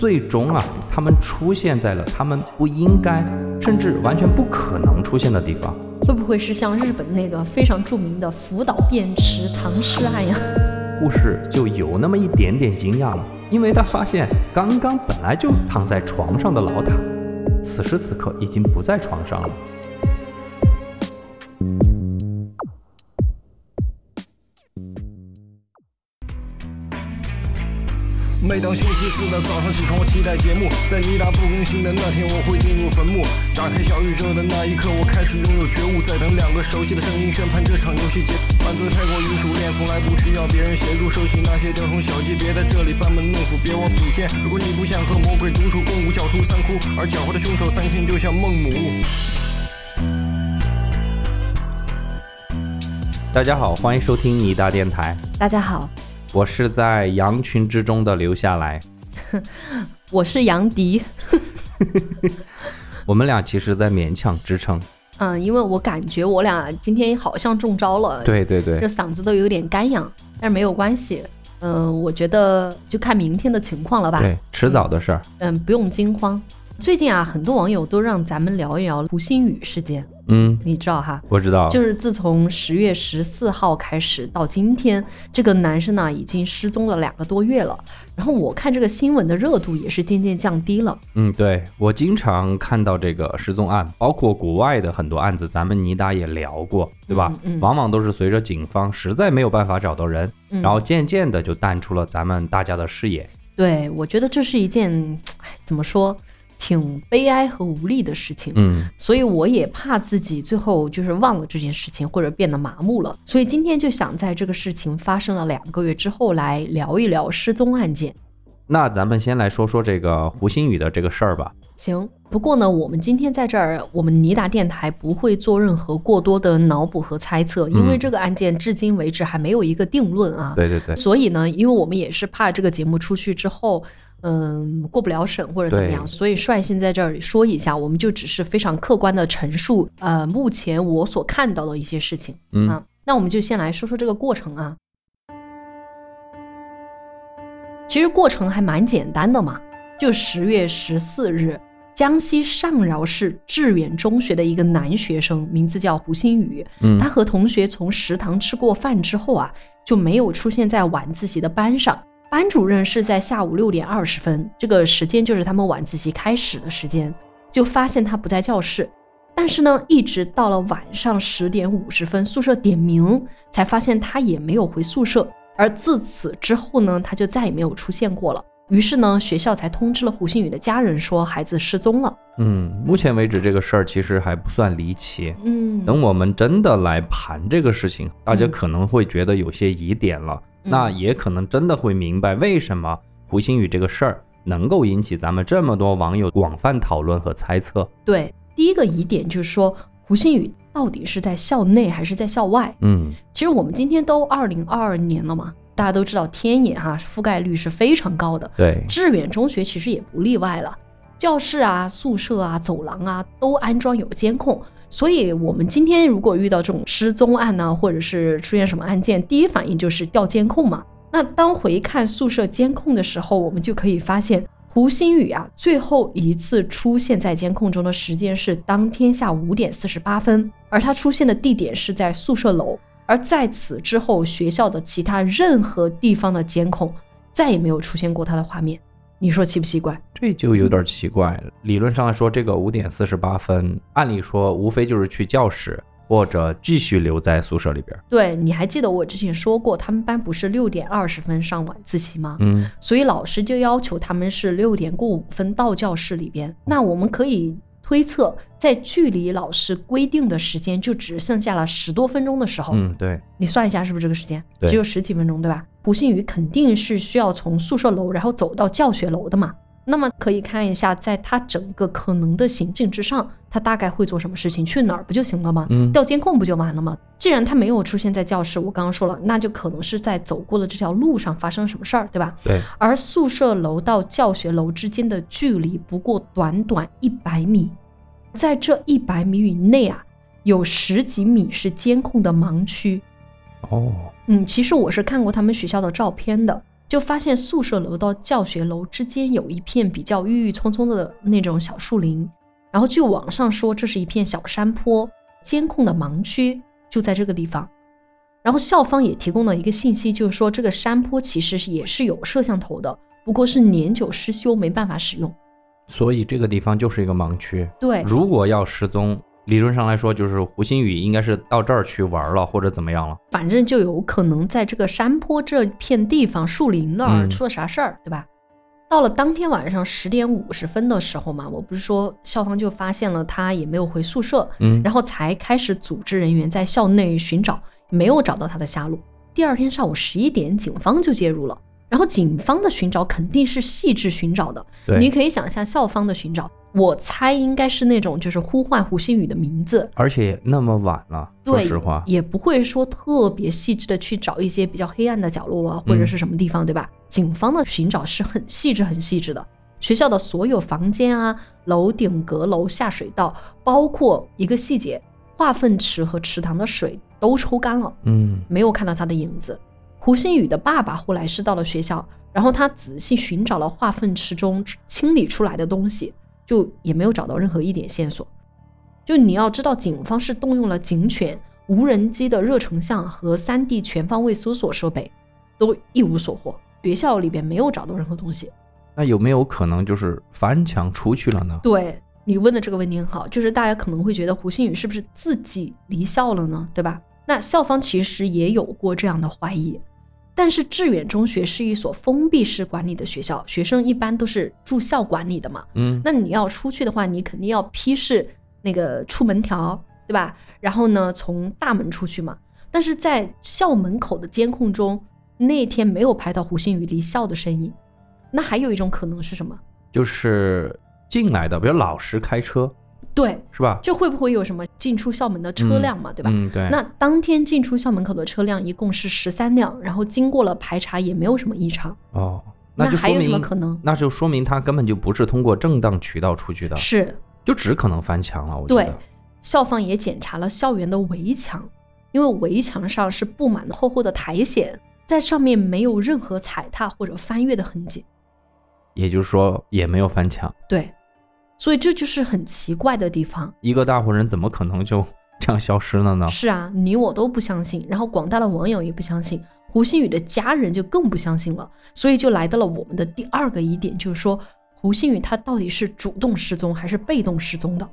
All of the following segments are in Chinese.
最终啊，他们出现在了他们不应该，甚至完全不可能出现的地方。会不会是像日本那个非常著名的福岛便池藏尸案呀？护士就有那么一点点惊讶了，因为他发现刚刚本来就躺在床上的老塔，此时此刻已经不在床上了。每当星期四的早上起床，我期待节目。在尼达不更新的那天，我会进入坟墓。打开小宇宙的那一刻，我开始拥有觉悟。在等两个熟悉的声音宣判这场游戏结。犯罪太过于熟练，从来不需要别人协助。收起那些雕虫小技，别在这里班门弄斧，别忘底线。如果你不想和魔鬼独处，共舞狡兔三窟，而狡猾的凶手三天就像孟母。大家好，欢迎收听尼达电台，大家好，我是在羊群之中的留下来。我是杨迪。我们俩其实在勉强支撑。嗯，因为我感觉我俩今天好像中招了，对对对这，嗓子都有点干痒，但是没有关系。嗯，我觉得就看明天的情况了吧。对，迟早的事儿。嗯，不用惊慌。最近啊，很多网友都让咱们聊一聊胡鑫宇事件，嗯，你知道哈？我知道。就是自从十月十四号开始到今天，这个男生呢已经失踪了两个多月了。然后我看这个新闻的热度也是渐渐降低了。嗯，对我经常看到这个失踪案，包括国外的很多案子，咱们尼达也聊过，对吧？嗯嗯往往都是随着警方实在没有办法找到人，嗯然后渐渐的就淡出了咱们大家的视野。对，我觉得这是一件，怎么说，挺悲哀和无力的事情。嗯，所以我也怕自己最后就是忘了这件事情，或者变得麻木了。所以今天就想在这个事情发生了两个月之后来聊一聊失踪案件。那咱们先来说说这个胡鑫宇的这个事儿吧。行，不过呢，我们今天在这儿，我们尼达电台不会做任何过多的脑补和猜测，因为嗯这个案件至今为止还没有一个定论啊。对对对，所以呢，因为我们也是怕这个节目出去之后，嗯，过不了审或者怎么样，所以率先在这里说一下，我们就只是非常客观的陈述，呃，目前我所看到的一些事情。嗯啊，那我们就先来说说这个过程啊。其实过程还蛮简单的嘛，就十月十四日，江西上饶市致远中学的一个男学生，名字叫胡新宇，嗯他和同学从食堂吃过饭之后啊，就没有出现在晚自习的班上。班主任是在下午六点二十分，这个时间就是他们晚自习开始的时间，就发现他不在教室。但是呢，一直到了晚上十点五十分，宿舍点名，才发现他也没有回宿舍。而自此之后呢，他就再也没有出现过了。于是呢，学校才通知了胡鑫宇的家人，说孩子失踪了。嗯，目前为止这个事儿其实还不算离奇。嗯，等我们真的来盘这个事情，大家嗯可能会觉得有些疑点了，那嗯也可能真的会明白为什么胡鑫宇这个事儿能够引起咱们这么多网友广泛讨论和猜测。对，第一个疑点就是说，胡鑫宇到底是在校内还是在校外？嗯，其实我们今天都二零二二年了嘛，大家都知道天眼哈覆盖率是非常高的，对，致远中学其实也不例外了，教室啊、宿舍啊、走廊啊都安装有监控。所以，我们今天如果遇到这种失踪案呢、或者是出现什么案件，第一反应就是调监控嘛。那当回看宿舍监控的时候，我们就可以发现，胡鑫宇啊，最后一次出现在监控中的时间是当天下午五点四十八分，而他出现的地点是在宿舍楼。而在此之后，学校的其他任何地方的监控再也没有出现过他的画面。你说奇不奇怪？这就有点奇怪了。理论上来说，这个五点四十八分，按理说无非就是去教室或者继续留在宿舍里边儿。对，你还记得我之前说过，他们班不是六点二十分上晚自习吗？嗯，所以老师就要求他们是六点过五分到教室里边。那我们可以推测，在距离老师规定的时间就只剩下了十多分钟的时候，嗯，对，你算一下是不是这个时间？对只有十几分钟，对吧？胡鑫宇肯定是需要从宿舍楼然后走到教学楼的嘛。那么可以看一下，在他整个可能的行径之上，他大概会做什么事情，去哪儿不就行了吗？嗯调监控不就完了吗？既然他没有出现在教室，我刚刚说了，那就可能是在走过的这条路上发生了什么事儿，对吧？对，而宿舍楼到教学楼之间的距离不过短短一百米，在这一百米以内啊，有十几米是监控的盲区。哦，嗯，其实我是看过他们学校的照片的。就发现宿舍楼到教学楼之间有一片比较郁郁葱葱的那种小树林，然后据网上说这是一片小山坡，监控的盲区就在这个地方。然后校方也提供了一个信息，就是说这个山坡其实也是有摄像头的，不过是年久失修，没办法使用。所以这个地方就是一个盲区。对，如果要失踪，理论上来说，就是胡鑫宇应该是到这儿去玩了，或者怎么样了。反正就有可能在这个山坡这片地方树林那儿嗯出了啥事儿，对吧？到了当天晚上十点五十分的时候嘛，我不是说校方就发现了他也没有回宿舍，嗯，然后才开始组织人员在校内寻找，没有找到他的下落。第二天上午十一点，警方就介入了。然后警方的寻找肯定是细致寻找的，你可以想象校方的寻找，我猜应该是那种就是呼唤胡鑫宇的名字，而且那么晚了，说对实话，也不会说特别细致的去找一些比较黑暗的角落啊，或者是什么地方，对吧？警方的寻找是很细致、很细致的。学校的所有房间啊、楼顶、阁楼、下水道，包括一个细节，化粪池和池塘的水都抽干了，嗯，没有看到他的影子。胡鑫宇的爸爸后来是到了学校，然后他仔细寻找了化粪池中清理出来的东西，就也没有找到任何一点线索。就你要知道，警方是动用了警犬、无人机的热成像和 3D 全方位搜索设备，都一无所获。学校里边没有找到任何东西。那有没有可能就是翻墙出去了呢？对你问的这个问题很好，就是大家可能会觉得胡鑫宇是不是自己离校了呢？对吧？那校方其实也有过这样的怀疑，但是致远中学是一所封闭式管理的学校，学生一般都是住校管理的嘛。嗯，那你要出去的话，你肯定要批示那个出门条，对吧？然后呢，从大门出去嘛。但是在校门口的监控中，那天没有拍到胡鑫宇离校的身影。那还有一种可能是什么？就是进来的，比如老师开车对，是吧？这会不会有什么进出校门的车辆嘛，对吧？嗯，对。那当天进出校门口的车辆一共是十三辆，然后经过了排查也没有什么异常，哦，那就还有什么明可能？那就说明他根本就不是通过正当渠道出去的，是就只可能翻墙了。我觉对，校方也检查了校园的围墙，因为围墙上是布满了厚厚的苔藓，在上面没有任何踩踏或者翻越的痕迹。也就是说也没有翻墙。对，所以这就是很奇怪的地方。一个大活人怎么可能就这样消失了呢？是啊，你我都不相信，然后广大的网友也不相信，胡鑫宇的家人就更不相信了，所以就来到了我们的第二个疑点，就是说胡鑫宇他到底是主动失踪还是被动失踪的？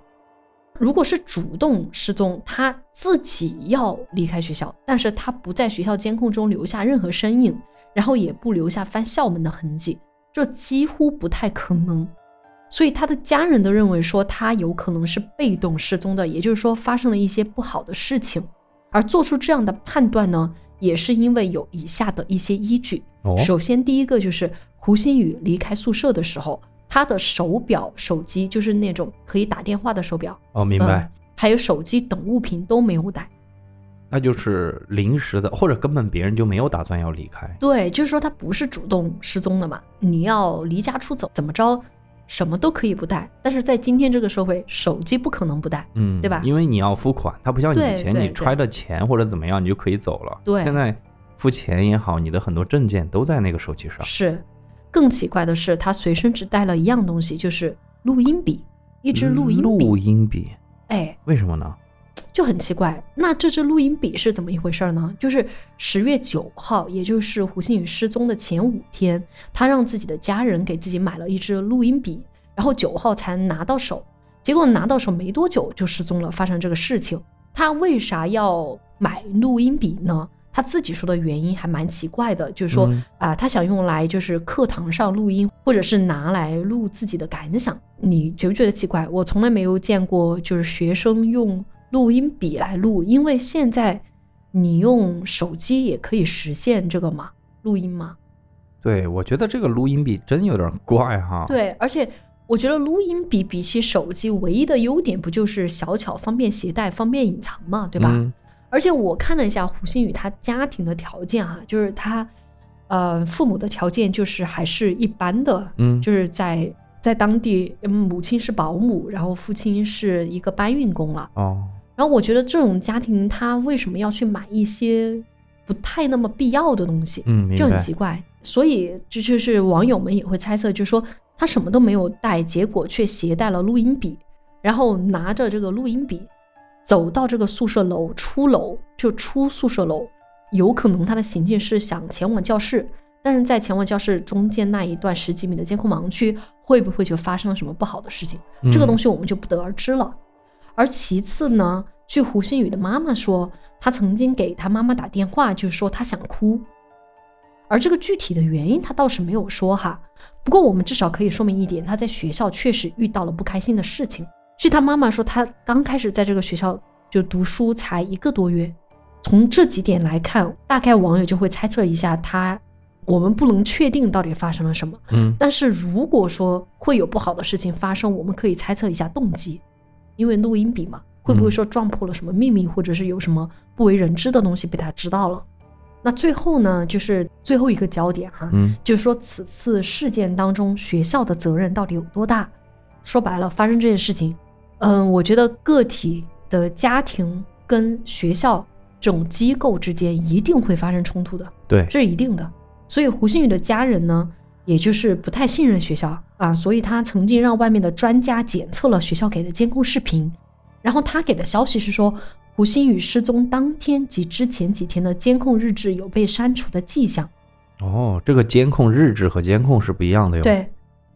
如果是主动失踪，他自己要离开学校，但是他不在学校监控中留下任何身影，然后也不留下翻校门的痕迹，这几乎不太可能。所以他的家人都认为说他有可能是被动失踪的，也就是说发生了一些不好的事情。而做出这样的判断呢，也是因为有以下的一些依据。哦，首先，第一个就是胡鑫宇离开宿舍的时候，他的手表、手机就是那种可以打电话的手表，哦，明白，嗯还有手机等物品都没有带。那就是临时的，或者根本别人就没有打算要离开。对，就是说他不是主动失踪的嘛。你要离家出走，怎么着，什么都可以不带，但是在今天这个社会，手机不可能不带。嗯，对吧因为你要付款，它不像以前你揣着钱或者怎么样，你就可以走了。对现在付钱也好，你的很多证件都在那个手机上。是，更奇怪的是，他随身只带了一样东西，就是录音笔，一支录音笔。录音笔，哎，为什么呢？就很奇怪。那这支录音笔是怎么一回事呢？就是十月九号，也就是胡鑫宇失踪的前五天，他让自己的家人给自己买了一支录音笔，然后九号才拿到手。结果拿到手没多久就失踪了，发生这个事情。他为啥要买录音笔呢？他自己说的原因还蛮奇怪的，就是说啊、嗯他想用来就是课堂上录音，或者是拿来录自己的感想。你觉不觉得奇怪？我从来没有见过，就是学生用录音笔来录，因为现在你用手机也可以实现这个嘛，录音嘛。对，我觉得这个录音笔真有点怪哈。，对，而且我觉得录音笔比起手机，唯一的优点不就是小巧、方便携带、方便隐藏嘛，对吧？嗯而且我看了一下胡鑫宇他家庭的条件啊，就是他，呃，父母的条件就是还是一般的，嗯，就是在在当地，嗯母亲是保姆，然后父亲是一个搬运工了。哦，然后我觉得这种家庭，他为什么要去买一些不太那么必要的东西，嗯，就很。奇怪。所以这就是网友们也会猜测，就是说他什么都没有带，结果却携带了录音笔，然后拿着这个录音笔走到这个宿舍楼出楼就出宿舍楼，有可能他的行径是想前往教室，但是在前往教室中间那一段十几米的监控盲区，会不会就发生了什么不好的事情？这个东，西我们就不得而知了。而其次呢，据胡鑫宇的妈妈说，他曾经给他妈妈打电话，就是说他想哭，而这个具体的原因他倒是没有说哈。不过我们至少可以说明一点，他在学校确实遇到了不开心的事情。据他妈妈说，他刚开始在这个学校就读书才一个多月，从这几点来看，大概网友就会猜测一下他。我们不能确定到底发生了什么，嗯但是如果说会有不好的事情发生，我们可以猜测一下动机，因为录音笔嘛，会不会说撞破了什么秘密，或者是有什么不为人知的东西被他知道了？那最后呢，就是最后一个焦点哈，嗯就是说此次事件当中学校的责任到底有多大？说白了，发生这件事情，嗯，我觉得个体的家庭跟学校这种机构之间一定会发生冲突的，对，这是一定的。所以胡鑫宇的家人呢，也就是不太信任学校啊，所以他曾经让外面的专家检测了学校给的监控视频，然后他给的消息是说，胡鑫宇失踪当天及之前几天的监控日志有被删除的迹象。哦，这个监控日志和监控是不一样的哟。，对，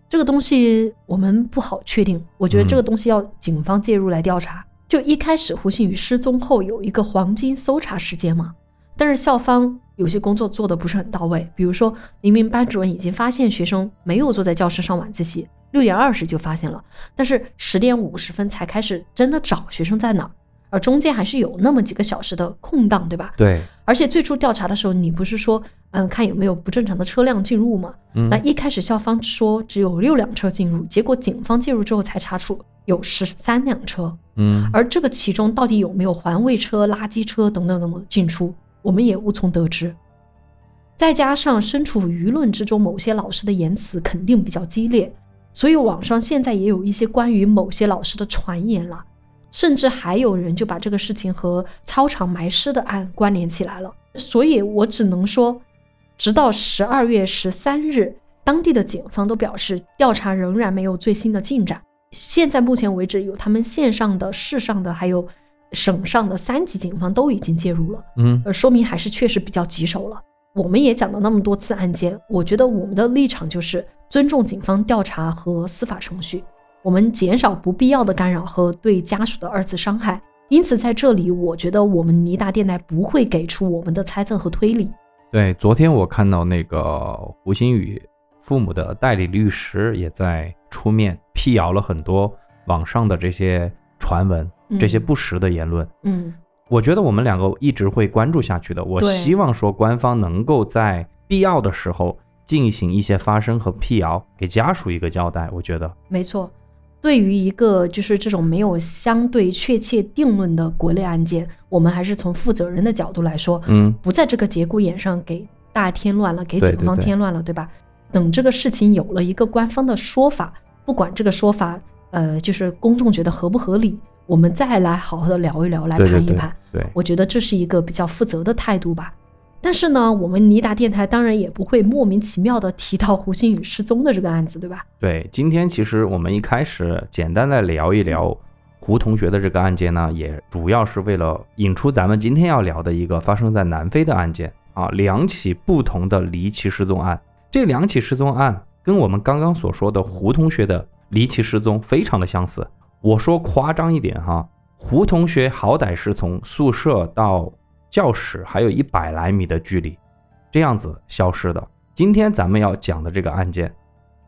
这个东西我们不好确定，我觉得这个嗯东西要警方介入来调查。就一开始胡鑫宇失踪后有一个黄金搜查时间嘛，但是校方有些工作做的不是很到位，比如说明明班主任已经发现学生没有坐在教室上晚自习，六点二十就发现了，但是十点五十分才开始真的找学生在哪儿，而中间还是有那么几个小时的空档，对吧？对，而且最初调查的时候，你不是说嗯看有没有不正常的车辆进入吗？嗯那一开始校方说只有六辆车进入，结果警方介入之后才查出有十三辆车，嗯，而这个其中到底有没有环卫车、垃圾车等等等等进出，我们也无从得知。再加上身处舆论之中，某些老师的言辞肯定比较激烈，所以网上现在也有一些关于某些老师的传言了，甚至还有人就把这个事情和操场埋尸的案关联起来了。所以我只能说，直到十二月十三日，当地的警方都表示调查仍然没有最新的进展。现在目前为止，有他们线上的、市上的，还有省上的三级警方都已经介入了，嗯呃，说明还是确实比较棘手了。我们也讲了那么多次案件，我觉得我们的立场就是尊重警方调查和司法程序，我们减少不必要的干扰和对家属的二次伤害。因此，在这里，我觉得我们尼达电台不会给出我们的猜测和推理。对，昨天我看到那个胡鑫宇父母的代理律师也在出面辟谣了很多网上的这些传闻、这些嗯不实的言论。嗯，我觉得我们两个一直会关注下去的。我希望说官方能够在必要的时候进行一些发声和辟谣，给家属一个交代。我觉得，没错。对于一个就是这种没有相对确切定论的国内案件，我们还是从负责人的角度来说，嗯，不在这个节骨眼上给大家添乱了，给警方添乱了，对吧？等这个事情有了一个官方的说法，不管这个说法，呃，就是公众觉得合不合理，我们再来好好的聊一聊，来对对对盘一盘。对，我觉得这是一个比较负责的态度吧。但是呢，我们尼达电台当然也不会莫名其妙的提到胡鑫宇失踪的这个案子，对吧？对，今天其实我们一开始简单的聊一聊胡同学的这个案件呢，也主要是为了引出咱们今天要聊的一个发生在南非的案件啊，两起不同的离奇失踪案。这两起失踪案跟我们刚刚所说的胡同学的离奇失踪非常的相似。我说夸张一点哈，胡同学好歹是从宿舍到教室还有一百来米的距离，这样子消失的。今天咱们要讲的这个案件，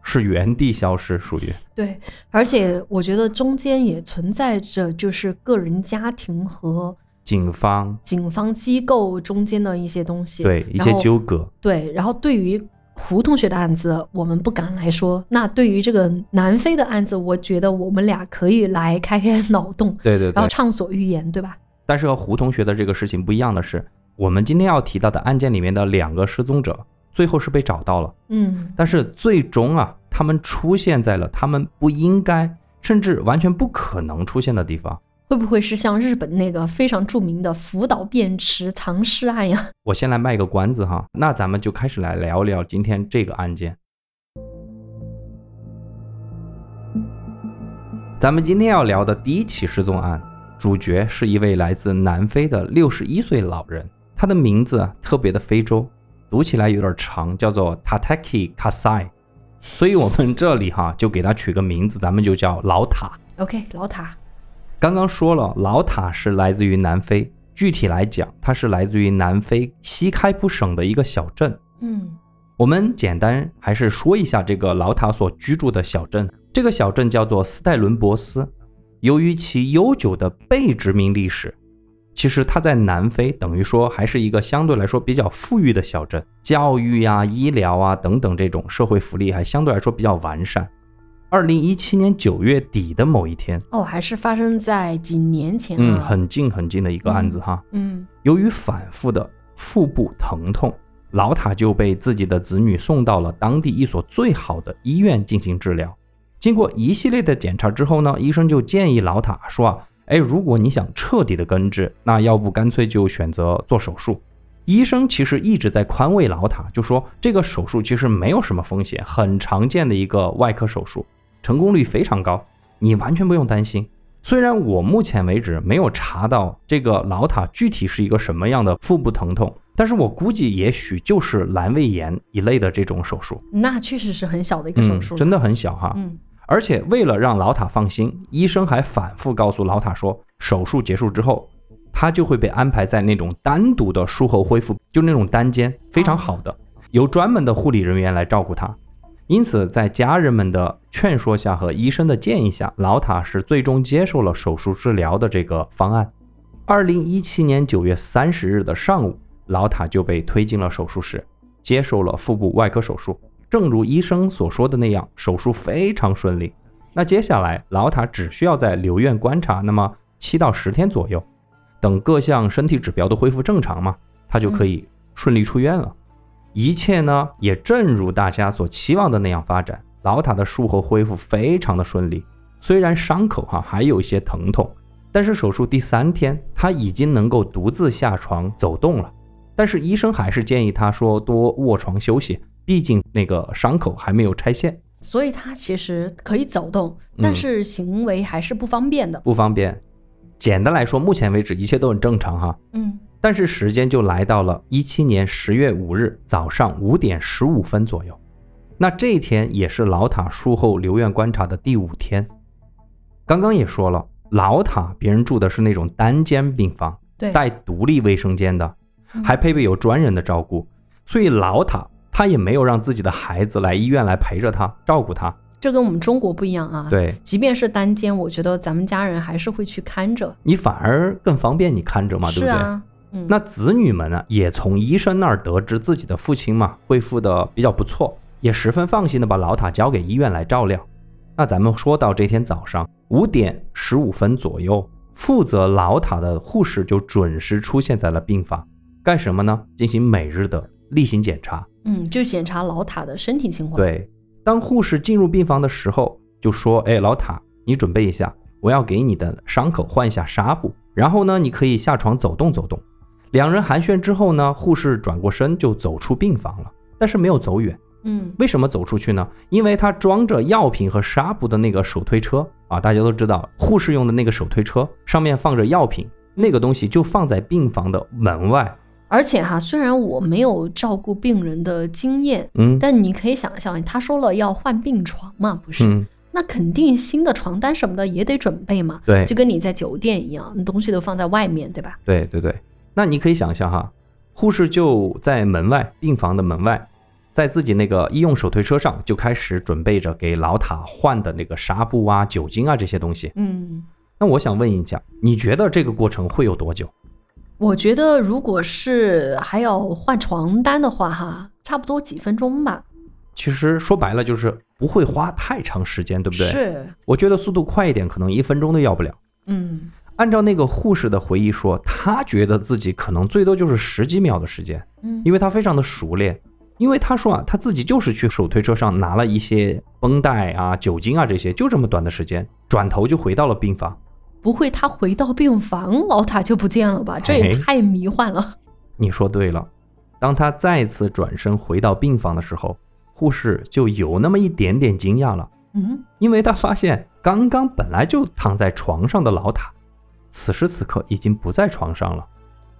是原地消失，属于对，而且我觉得中间也存在着就是个人家庭和警方警方机构中间的一些东西，对一些纠葛。对，然后对于胡同学的案子，我们不敢来说。那对于这个南非的案子，我觉得我们俩可以来开开脑洞，对对对，然后畅所欲言，对吧？但是和胡同学的这个事情不一样的是，我们今天要提到的案件里面的两个失踪者，最后是被找到了，嗯，但是最终啊，他们出现在了他们不应该，甚至完全不可能出现的地方。会不会是像日本那个非常著名的福岛便池藏尸案呀？我先来卖个关子哈，那咱们就开始来聊聊今天这个案件。咱们今天要聊的第一起失踪案，主角是一位来自南非的六十一岁老人，他的名字特别的非洲，读起来有点长，叫做 Tataki Kasai，所以我们这里哈就给他取个名字，咱们就叫老塔。OK，老塔，刚刚说了，老塔是来自于南非，具体来讲，它是来自于南非西开普省的一个小镇。嗯我们简单还是说一下这个老塔所居住的小镇。这个小镇叫做斯泰伦博斯，由于其悠久的被殖民历史，其实它在南非等于说还是一个相对来说比较富裕的小镇，教育呀、医疗啊等等这种社会福利还相对来说比较完善。二零一七年九月底的某一天，哦，还是发生在几年前嗯，啊。很近很近的一个案子哈。嗯由于反复的腹部疼痛，老塔就被自己的子女送到了当地一所最好的医院进行治疗。经过一系列的检查之后呢，医生就建议老塔说啊，哎，如果你想彻底的根治，那要不干脆就选择做手术。医生其实一直在宽慰老塔，就说这个手术其实没有什么风险，很常见的一个外科手术，成功率非常高，你完全不用担心。虽然我目前为止没有查到这个老塔具体是一个什么样的腹部疼痛，但是我估计也许就是阑尾炎一类的这种手术，那确实是很小的一个手术、嗯，真的。很小哈。嗯而且为了让老塔放心，医生还反复告诉老塔说，手术结束之后，他就会被安排在那种单独的术后恢复，就那种单间，非常好的，由专门的护理人员来照顾他。因此，在家人们的劝说下和医生的建议下，老塔是最终接受了手术治疗的这个方案。二零一七年九月三十日的上午，老塔就被推进了手术室，接受了腹部外科手术。正如医生所说的那样，手术非常顺利。那接下来，老塔只需要在留院观察，那么七到十天左右，等各项身体指标都恢复正常嘛，他就可以顺利出院了。一切呢，也正如大家所期望的那样发展。老塔的术后恢复非常的顺利，虽然伤口哈还有一些疼痛，但是手术第三天他已经能够独自下床走动了。但是医生还是建议他说多卧床休息，毕竟那个伤口还没有拆线，所以他其实可以走动，嗯但是行为还是不方便的。不方便。简单来说，目前为止一切都很正常哈。嗯但是时间就来到了一七年十月五日早上五点十五分左右，那这一天也是老塔术后留院观察的第五天。刚刚也说了，老塔别人住的是那种单间病房，对，带独立卫生间的，嗯还配备有专人的照顾，所以老塔他也没有让自己的孩子来医院来陪着他照顾他。这跟我们中国不一样啊。，对即便是单间，我觉得咱们家人还是会去看着。你反而更方便你看着嘛，对不对？是啊，嗯，那子女们呢，也从医生那儿得知自己的父亲嘛恢复的比较不错，也十分放心的把老塔交给医院来照料。那咱们说到这天早上五点十五分左右，负责老塔的护士就准时出现在了病房，干什么呢？进行每日的例行检查。嗯，就检查老塔的身体情况。，对，当护士进入病房的时候，就说：“哎，老塔，你准备一下，我要给你的伤口换一下纱布，然后呢，你可以下床走动走动。”两人寒暄之后呢，护士转过身就走出病房了，但是没有走远。嗯为什么走出去呢？因为他装着药品和纱布的那个手推车啊，大家都知道，护士用的那个手推车上面放着药品，那个东西就放在病房的门外。而且哈，虽然我没有照顾病人的经验，嗯但你可以想象，他说了要换病床嘛，不是？嗯，那肯定新的床单什么的也得准备嘛，对就跟你在酒店一样，你东西都放在外面，对吧？对对对，那你可以想象哈，护士就在门外病房的门外，在自己那个医用手推车上就开始准备着给老塔换的那个纱布啊、酒精啊这些东西。嗯，那我想问一下，你觉得这个过程会有多久？我觉得如果是还要换床单的话，哈，差不多几分钟吧。其实说白了就是不会花太长时间，对不对？。是，我觉得速度快一点，可能一分钟都要不了。嗯按照那个护士的回忆说，他觉得自己可能最多就是十几秒的时间，嗯，因为他非常的熟练。因为他说啊，他自己就是去手推车上拿了一些绷带啊、酒精啊这些，就这么短的时间，转头就回到了病房。不会他回到病房，老塔就不见了吧？这也哎太迷幻了。你说对了，当他再次转身回到病房的时候，护士就有那么一点点惊讶了，嗯，因为他发现刚刚本来就躺在床上的老塔，此时此刻已经不在床上了。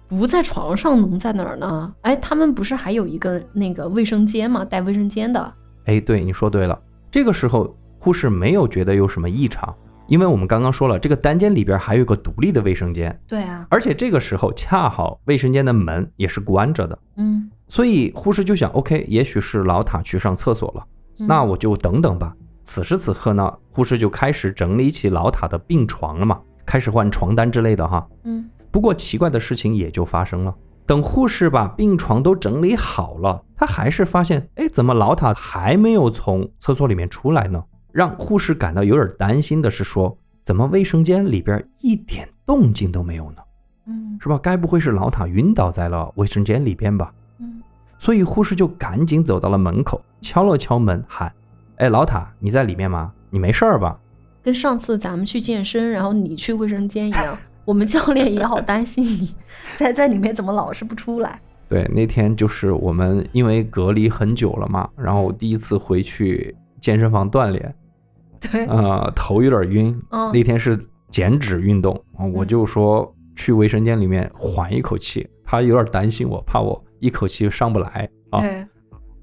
不在床上能在哪儿呢？哎，他们不是还有一个那个卫生间吗？带卫生间的。哎，对，你说对了。这个时候，护士没有觉得有什么异常，因为我们刚刚说了，这个单间里边还有一个独立的卫生间，对啊，而且这个时候恰好卫生间的门也是关着的，嗯，所以护士就想，OK，也许是老塔去上厕所了，嗯那我就等等吧。此时此刻呢，护士就开始整理起老塔的病床了嘛，开始换床单之类的哈。嗯不过奇怪的事情也就发生了。等护士把病床都整理好了，她还是发现，哎，怎么老塔还没有从厕所里面出来呢？让护士感到有点担心的是说，怎么卫生间里边一点动静都没有呢？嗯是吧？该不会是老塔晕倒在了卫生间里边吧？嗯所以护士就赶紧走到了门口，敲了敲门，喊：“哎，老塔，你在里面吗？你没事儿吧跟上次咱们去健身，然后你去卫生间一样，我们教练也好担心你在在里面怎么老是不出来。？”对，那天就是我们因为隔离很久了嘛，然后第一次回去健身房锻炼，对，呃，头有点晕。嗯那天是减脂运动啊，我嗯就说去卫生间里面缓一口气，他有点担心我，怕我一口气上不来啊。对，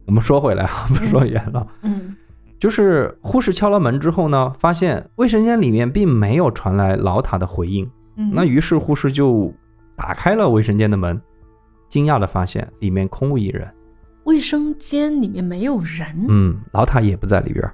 我们说回来啊，不说远了。嗯就是护士敲了门之后呢，发现卫生间里面并没有传来老塔的回应。嗯，那于是护士就打开了卫生间的门，惊讶的发现里面空无一人。卫生间里面没有人，嗯，老塔也不在里边，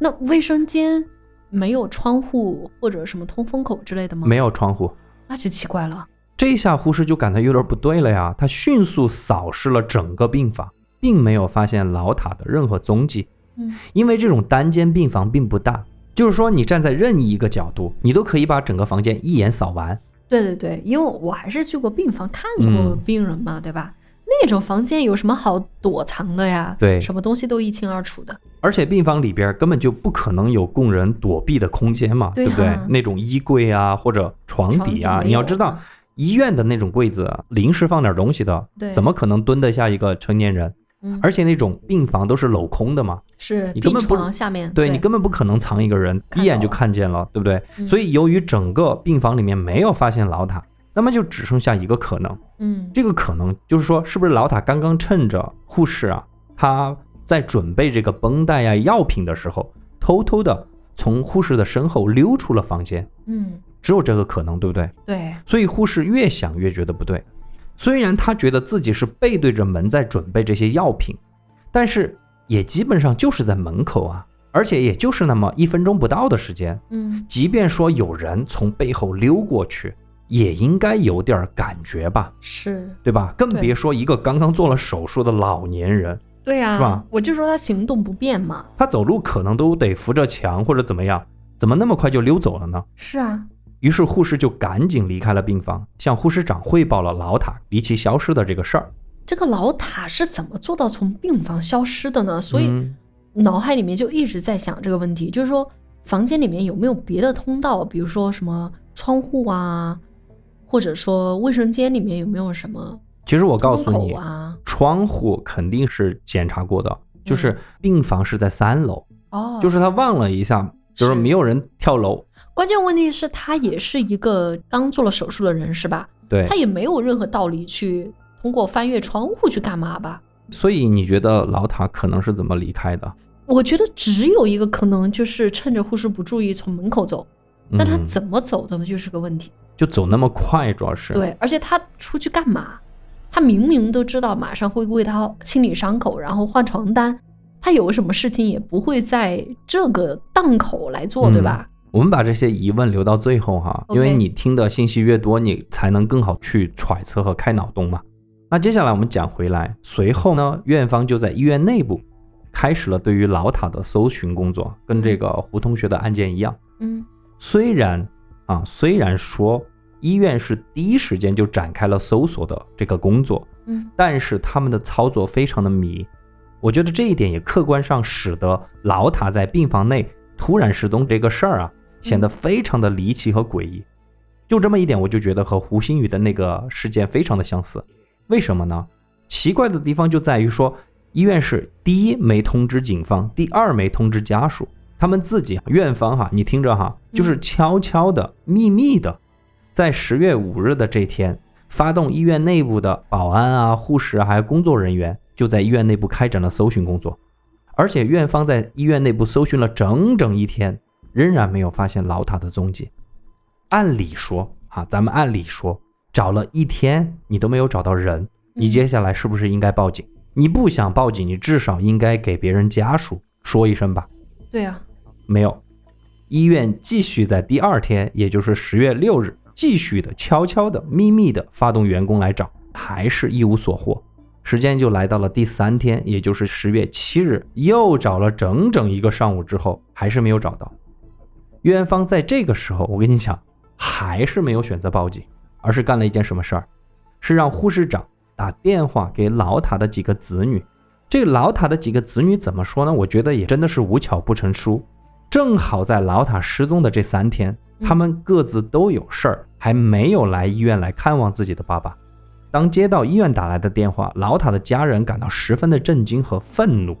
那卫生间没有窗户或者什么通风口之类的吗？没，有窗户。那就奇怪了。这一下护士就感到有点不对了呀，他迅速扫视了整个病房，并没有发现老塔的任何踪迹。嗯因为这种单间病房并不大，就是说你站在任意一个角度，你都可以把整个房间一眼扫完。对对对，因为我还是去过病房看过嗯病人嘛，对吧？那种房间有什么好躲藏的呀？对什么东西都一清二楚的。而且病房里边根本就不可能有供人躲避的空间嘛，对不对？那种衣柜啊或者床底啊，底你要知道，医院的那种柜子啊临时放点东西的，对怎么可能蹲得下一个成年人？嗯，而且那种病房都是镂空的嘛，是病你根本不床下面，对你根本不可能藏一个人，一眼就看见了，对不对？嗯。所以由于整个病房里面没有发现老塔，那么就只剩下一个可能，嗯。这个可能就是说，是不是老塔刚刚趁着护士啊，他在准备这个绷带呀、药品的时候，偷偷的从护士的身后溜出了房间，嗯，只有这个可能，对不对？对，所以护士越想越觉得不对，虽然他觉得自己是背对着门在准备这些药品，但是也基本上就是在门口啊，而且也就是那么一分钟不到的时间，嗯即便说有人从背后溜过去，也应该有点感觉吧。是，对吧？更别说一个刚刚做了手术的老年人，对呀、是吧我就说他行动不便嘛。他走路可能都得扶着墙或者怎么样，怎么那么快就溜走了呢？是啊，于是护士就赶紧离开了病房，向护士长汇报了老塔离奇消失的这个事儿。这个老塔是怎么做到从病房消失的呢？所以嗯脑海里面就一直在想这个问题，就是说房间里面有没有别的通道，比如说什么窗户啊，或者说卫生间里面有没有什么其实我告诉你，啊？窗户肯定是检查过的，就是病房是在三楼，哦，就是他望了一下，就是是没有人跳楼。关键问题是，他也是一个刚做了手术的人，是吧？对他，也没有任何道理去通过翻越窗户去干嘛吧？所以你觉得老塔可能是怎么离开的？我觉得只有一个可能，就是趁着护士不注意从门口走。但他嗯怎么走的呢？就是个问题。就走那么快，主要是对，而且他出去干嘛？他明明都知道马上会为他清理伤口，然后换床单，他有什么事情也不会在这个档口来做，对嗯吧？我们把这些疑问留到最后哈，因为你听的信息越多，你才能更好去揣测和开脑洞嘛。那接下来我们讲回来，随后呢，院方就在医院内部开始了对于老塔的搜寻工作，跟这个胡同学的案件一样。嗯虽然啊，虽然说医院是第一时间就展开了搜索的这个工作，嗯但是他们的操作非常的迷，我觉得这一点也客观上使得老塔在病房内突然失踪这个事儿啊，显得非常的离奇和诡异。就这么一点，我就觉得和胡鑫宇的那个事件非常的相似。为什么呢？奇怪的地方就在于说，医院是第一没通知警方，第二没通知家属，他们自己院方哈，你听着哈，就是悄悄的、秘密的，在十月五日的这天，发动医院内部的保安啊、护士啊，还有工作人员，就在医院内部开展了搜寻工作。而且院方在医院内部搜寻了整整一天，仍然没有发现老塔的踪迹。按理说啊，咱们按理说，找了一天你都没有找到人，你接下来是不是应该报警？你不想报警，你至少应该给别人家属说一声吧。对啊，没有，医院继续在第二天，也就是十月六日，继续的悄悄的、秘密的发动员工来找，还是一无所获。时间就来到了第三天，也就是十月七日，又找了整整一个上午之后，还是没有找到。院方在这个时候，我跟你讲，还是没有选择报警，而是干了一件什么事儿？是让护士长打电话给老塔的几个子女。这个老塔的几个子女怎么说呢？我觉得也真的是无巧不成书。正好在老塔失踪的这三天，他们各自都有事儿，还没有来医院来看望自己的爸爸。当接到医院打来的电话，老塔的家人感到十分的震惊和愤怒，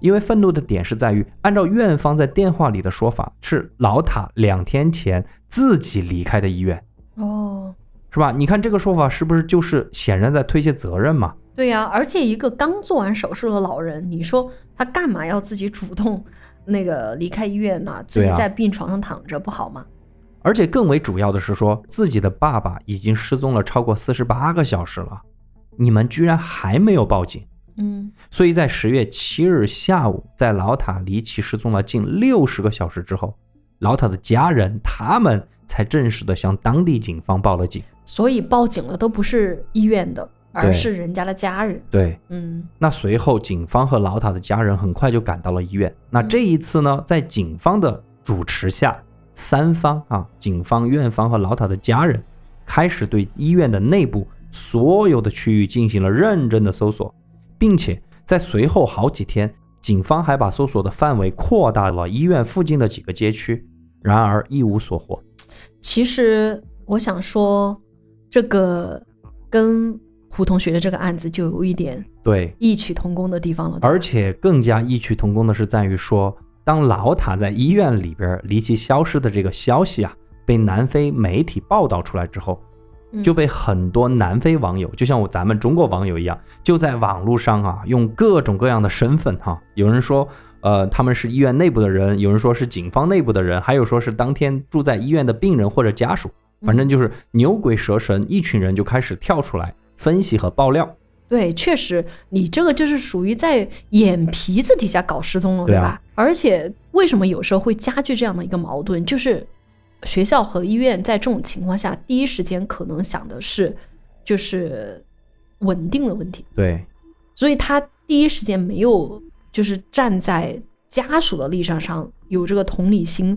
因为愤怒的点是在于，按照院方在电话里的说法，是老塔两天前自己离开的医院，哦，是吧？你看这个说法是不是就是显然在推卸责任嘛？对呀、而且一个刚做完手术的老人，你说他干嘛要自己主动那个离开医院呢？自己在病床上躺着不好吗？而且更为主要的是说，自己的爸爸已经失踪了超过四十八个小时了，你们居然还没有报警。嗯，所以在十月七日下午，在老塔离奇失踪了近六十个小时之后，老塔的家人他们才正式的向当地警方报了警。所以报警了都不是医院的，而是人家的家人。对，嗯那随后警方和老塔的家人很快就赶到了医院。那这一次呢，在警方的主持下，三方啊，警方、院方和老塔的家人开始对医院的内部所有的区域进行了认真的搜索，并且在随后好几天，警方还把搜索的范围扩大了医院附近的几个街区，然而一无所获。其实我想说，这个跟胡同学的这个案子就有一点对，异曲同工的地方了。而且更加异曲同工的是在于说，当老塔在医院里边离奇消失的这个消息啊，被南非媒体报道出来之后，嗯就被很多南非网友，就像我咱们中国网友一样，就在网络上啊，用各种各样的身份哈、有人说。呃，他们是医院内部的人，有人说是警方内部的人，还有说是当天住在医院的病人或者家属，反正就是牛鬼蛇神，一群人就开始跳出来分析和爆料。对，确实，你这个就是属于在眼皮子底下搞失踪了，对啊吧？而且为什么有时候会加剧这样的一个矛盾？就是学校和医院在这种情况下，第一时间可能想的是就是稳定的问题，对，所以他第一时间没有就是站在家属的立场上有这个同理心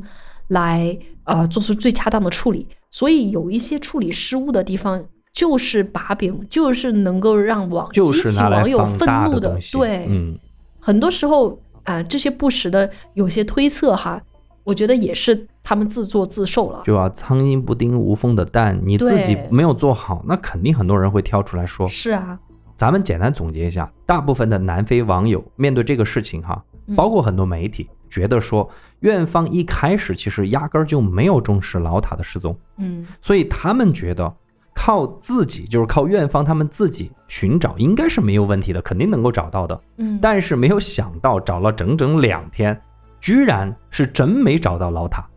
来呃做出最恰当的处理，所以有一些处理失误的地方。就是把柄，就是能够让网激起网友愤怒的。对，嗯，很多时候啊、这些不实的有些推测哈，我觉得也是他们自作自受了。就啊，苍蝇不叮无缝的蛋，你自己没有做好，那肯定很多人会跳出来说。是啊，咱们简单总结一下，大部分的南非网友面对这个事情哈，嗯包括很多媒体，觉得说院方一开始其实压根儿就没有重视老塔的失踪，嗯所以他们觉得靠自己，就是靠院方他们自己寻找，应该是没有问题的，肯定能够找到的。嗯，但是没有想到找了整整两天，居然是真没找到老塔，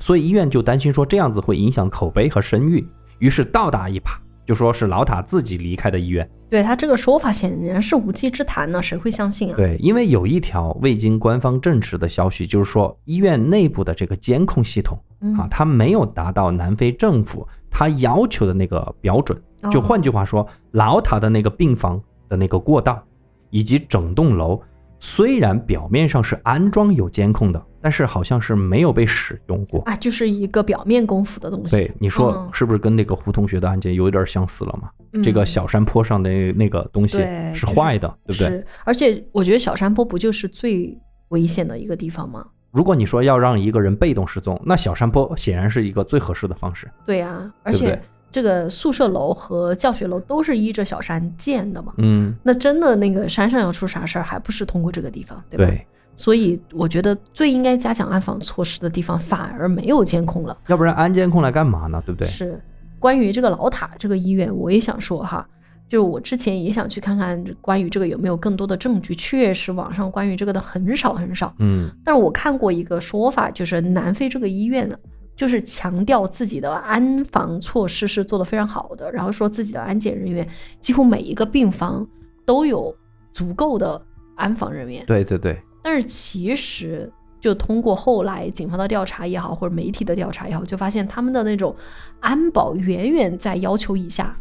所以医院就担心说这样子会影响口碑和声誉，于是倒打一耙，就说是老塔自己离开的医院。对他这个说法显然是无稽之谈呢，谁会相信啊？对，因为有一条未经官方证实的消息，就是说医院内部的这个监控系统嗯啊，它没有达到南非政府他要求的那个标准。就哦换句话说，老塔的那个病房的那个过道，以及整栋楼，虽然表面上是安装有监控的，但是好像是没有被使用过。啊，就是一个表面功夫的东西。对，你说嗯是不是跟那个胡同学的案件有点相似了嘛？这个嗯小山坡上的那个东西是坏的，对不对？是，而且我觉得小山坡不就是最危险的一个地方吗？如果你说要让一个人被动失踪，那小山坡显然是一个最合适的方式。对呀、而且对对这个宿舍楼和教学楼都是依着小山建的嘛。嗯，那真的那个山上要出啥事儿，还不是通过这个地方，对吧？对，所以我觉得最应该加强安防措施的地方，反而没有监控了。要不然安监控来干嘛呢？对不对？是关于这个老塔这个医院，我也想说哈，就我之前也想去看看关于这个有没有更多的证据。确实，网上关于这个的很少很少。嗯但是我看过一个说法，就是南非这个医院呢，就是强调自己的安防措施是做得非常好的，然后说自己的安检人员几乎每一个病房都有足够的安防人员。对对对，但是其实，就通过后来警方的调查也好，或者媒体的调查也好，就发现他们的那种安保远远在要求以下。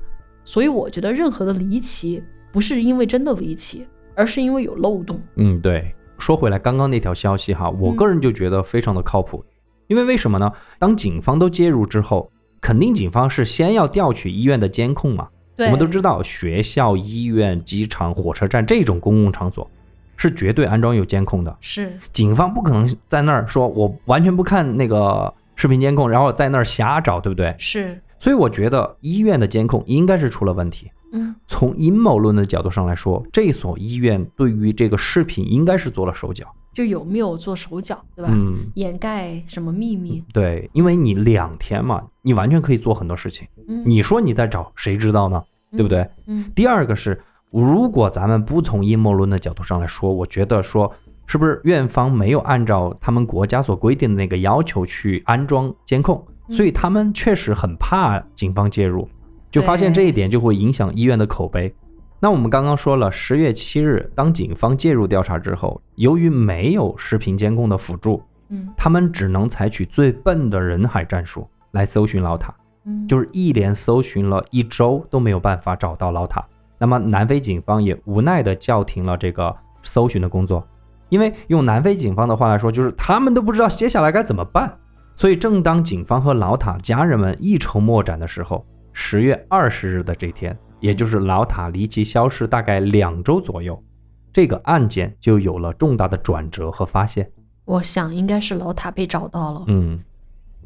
所以我觉得任何的离奇，不是因为真的离奇，而是因为有漏洞。嗯对。说回来，刚刚那条消息哈，我个人就觉得非常的靠谱，因为为什么呢？当警方都介入之后，肯定警方是先要调取医院的监控嘛。对，我们都知道，学校、医院、机场、火车站这种公共场所是绝对安装有监控的。是警方不可能在那儿说我完全不看那个视频监控，然后在那儿瞎找，对不对？是，所以我觉得医院的监控应该是出了问题。嗯，从阴谋论的角度上来说，这所医院对于这个视频应该是做了手脚。就有没有做手脚，对吧？嗯，掩盖什么秘密？对，因为你两天嘛，你完全可以做很多事情。嗯，你说你在找，谁知道呢？对不对？嗯？第二个是，如果咱们不从阴谋论的角度上来说，我觉得说，是不是院方没有按照他们国家所规定的那个要求去安装监控，嗯所以他们确实很怕警方介入，就发现这一点就会影响医院的口碑。那我们刚刚说了，十月七日，当警方介入调查之后，由于没有视频监控的辅助，嗯他们只能采取最笨的人海战术来搜寻老塔。嗯，就是一连搜寻了一周都没有办法找到老塔。那么南非警方也无奈地叫停了这个搜寻的工作，因为用南非警方的话来说，就是他们都不知道接下来该怎么办。所以，正当警方和老塔家人们一筹莫展的时候，十月二十日的这天，也就是老塔离奇消失大概两周左右，这个案件就有了重大的转折和发现。我想应该是老塔被找到了，嗯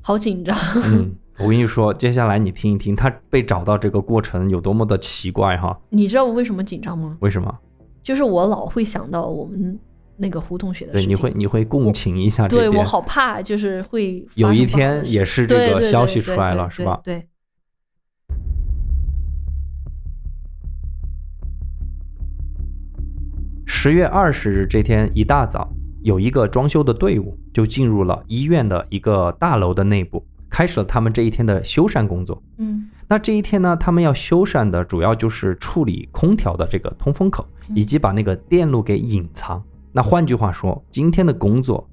好紧张。嗯，我跟你说，接下来你听一听他被找到这个过程有多么的奇怪哈。你知道我为什么紧张吗？为什么？就是我老会想到我们那个胡同学的事对，你会你会共情一下这边。对我好怕，就是会有一天也是这个消息出来了是吧对，十月二十日这天一大早，有一个装修的队伍就进入了医院的一个大楼的内部，开始了他们这一天的修缮工作。嗯那这一天呢，他们要修缮的主要就是处理空调的这个通风口，嗯以及把那个电路给隐藏。那换句话说，今天的工作，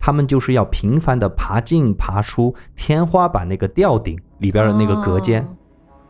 他们就是要频繁的爬进爬出天花板那个吊顶里边的那个隔间。哦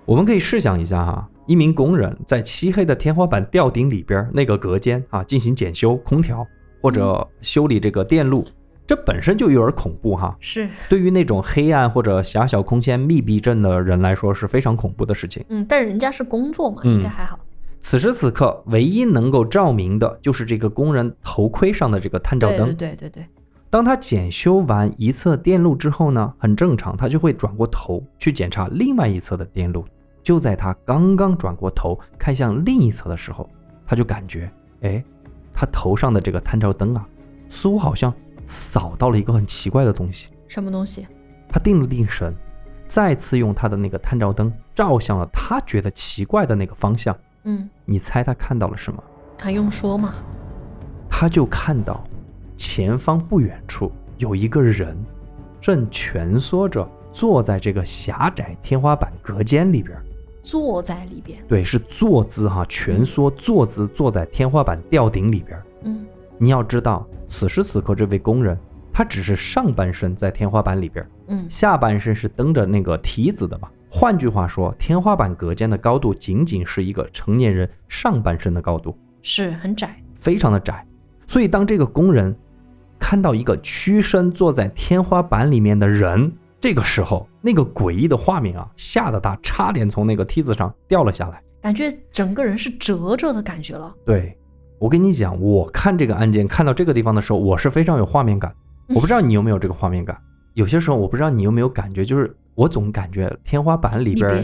我们可以试想一下哈，一名工人在漆黑的天花板吊顶里边那个隔间啊进行检修空调或者修理这个电路，这本身就有点恐怖哈。是，对于那种黑暗或者狭小空间密闭症的人来说是非常恐怖的事情。嗯，但人家是工作嘛，嗯应该还好。此时此刻，唯一能够照明的就是这个工人头盔上的这个探照灯。对对对对，当他检修完一侧电路之后呢，很正常，他就会转过头去检查另外一侧的电路。就在他刚刚转过头看向另一侧的时候，他就感觉，哎，他头上的这个探照灯啊，似乎好像扫到了一个很奇怪的东西。什么东西？他定了定神，再次用他的那个探照灯照向了他觉得奇怪的那个方向。嗯，你猜他看到了什么？还用说吗？他就看到前方不远处有一个人正蜷缩着坐在这个狭窄天花板隔间里边。坐在里边。对，是坐姿哈，蜷缩坐姿坐在天花板吊顶里边。嗯你要知道，此时此刻这位工人他只是上半身在天花板里边，嗯下半身是蹬着那个梯子的嘛。换句话说，天花板隔间的高度仅仅是一个成年人上半身的高度。是很窄。非常的窄，所以当这个工人看到一个屈身坐在天花板里面的人，这个时候那个诡异的画面啊，吓得他差点从那个梯子上掉了下来。感觉整个人是折着的感觉了。对我跟你讲，我看这个案件看到这个地方的时候，我是非常有画面感。我不知道你有没有这个画面感。有些时候我不知道你有没有感觉，就是我总感觉天花板里边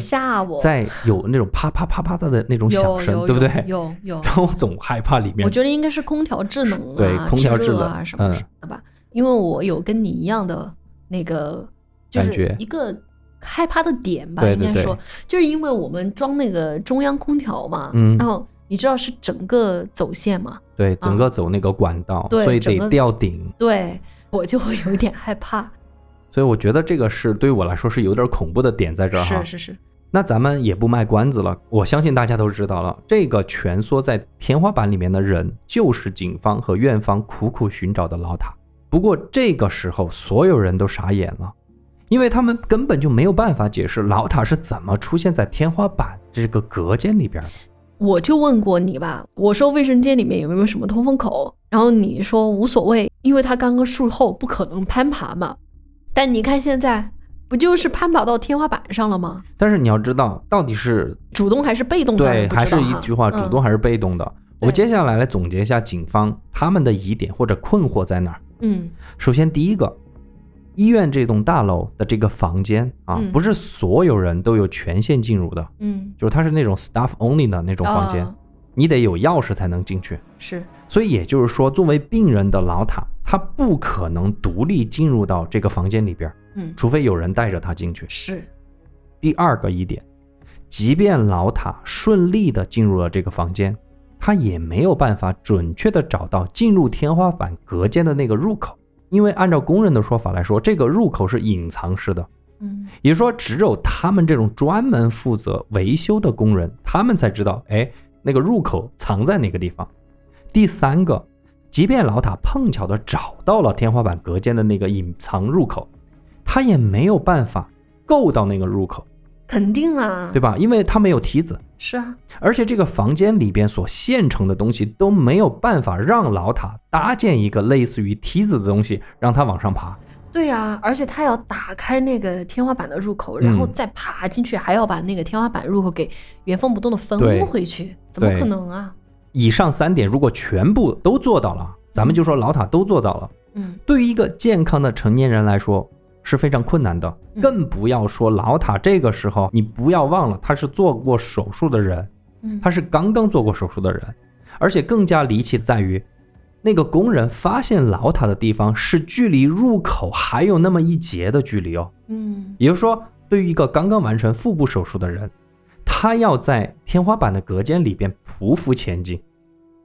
在有那种啪啪啪啪的的那种响声，对不对？有有有 然后我总害怕里面我觉得应该是空调制冷啊，对空调制冷啊什么嗯的吧，因为我有跟你一样的那个，就是感觉一个害怕的点吧，对对对应该说，就是因为我们装那个中央空调嘛，嗯然后你知道是整个走线嘛，对整个走那个管道，所以得吊顶。对我就会有一点害怕，所以我觉得这个是对于我来说是有点恐怖的点在这儿哈。是是是，那咱们也不卖关子了，我相信大家都知道了，这个蜷缩在天花板里面的人，就是警方和院方苦苦寻找的老塔。不过这个时候，所有人都傻眼了，因为他们根本就没有办法解释老塔是怎么出现在天花板这个隔间里边的。我就问过你吧，我说卫生间里面有没有什么通风口，然后你说无所谓，因为他刚刚术后不可能攀爬嘛。但你看现在，不就是攀爬到天花板上了吗？但是你要知道，到底是主动还是被动？的对，还是一句话，主动嗯还是被动的？我们接下来来总结一下警方他们的疑点或者困惑在哪儿。嗯首先，第一个，医院这栋大楼的这个房间啊，嗯不是所有人都有权限进入的，嗯，就是它是那种 staff only 的那种房间，啊你得有钥匙才能进去。是所以也就是说，作为病人的老塔，他不可能独立进入到这个房间里边，嗯。除非有人带着他进去。是。第二个疑点，即便老塔顺利的进入了这个房间，他也没有办法准确的找到进入天花板隔间的那个入口，因为按照工人的说法来说，这个入口是隐藏式的，嗯。也就是说，只有他们这种专门负责维修的工人，他们才知道，哎，那个入口藏在哪个地方。第三个，即便老塔碰巧的找到了天花板隔间的那个隐藏入口，他也没有办法够到那个入口。肯定啊，对吧？因为他没有梯子，是啊，而且这个房间里边所现成的东西都没有办法让老塔搭建一个类似于梯子的东西，让他往上爬。对呀、而且他要打开那个天花板的入口，然后嗯再爬进去，还要把那个天花板入口给原封不动的封回去，怎么可能啊？以上三点如果全部都做到了，咱们就说老塔都做到了，嗯。对于一个健康的成年人来说是非常困难的，嗯。更不要说老塔这个时候，你不要忘了他是做过手术的人，嗯，他是刚刚做过手术的人，而且更加离奇在于，那个工人发现老塔的地方是距离入口还有那么一截的距离哦。嗯。也就是说，对于一个刚刚完成腹部手术的人，他要在天花板的隔间里边匍匐前进，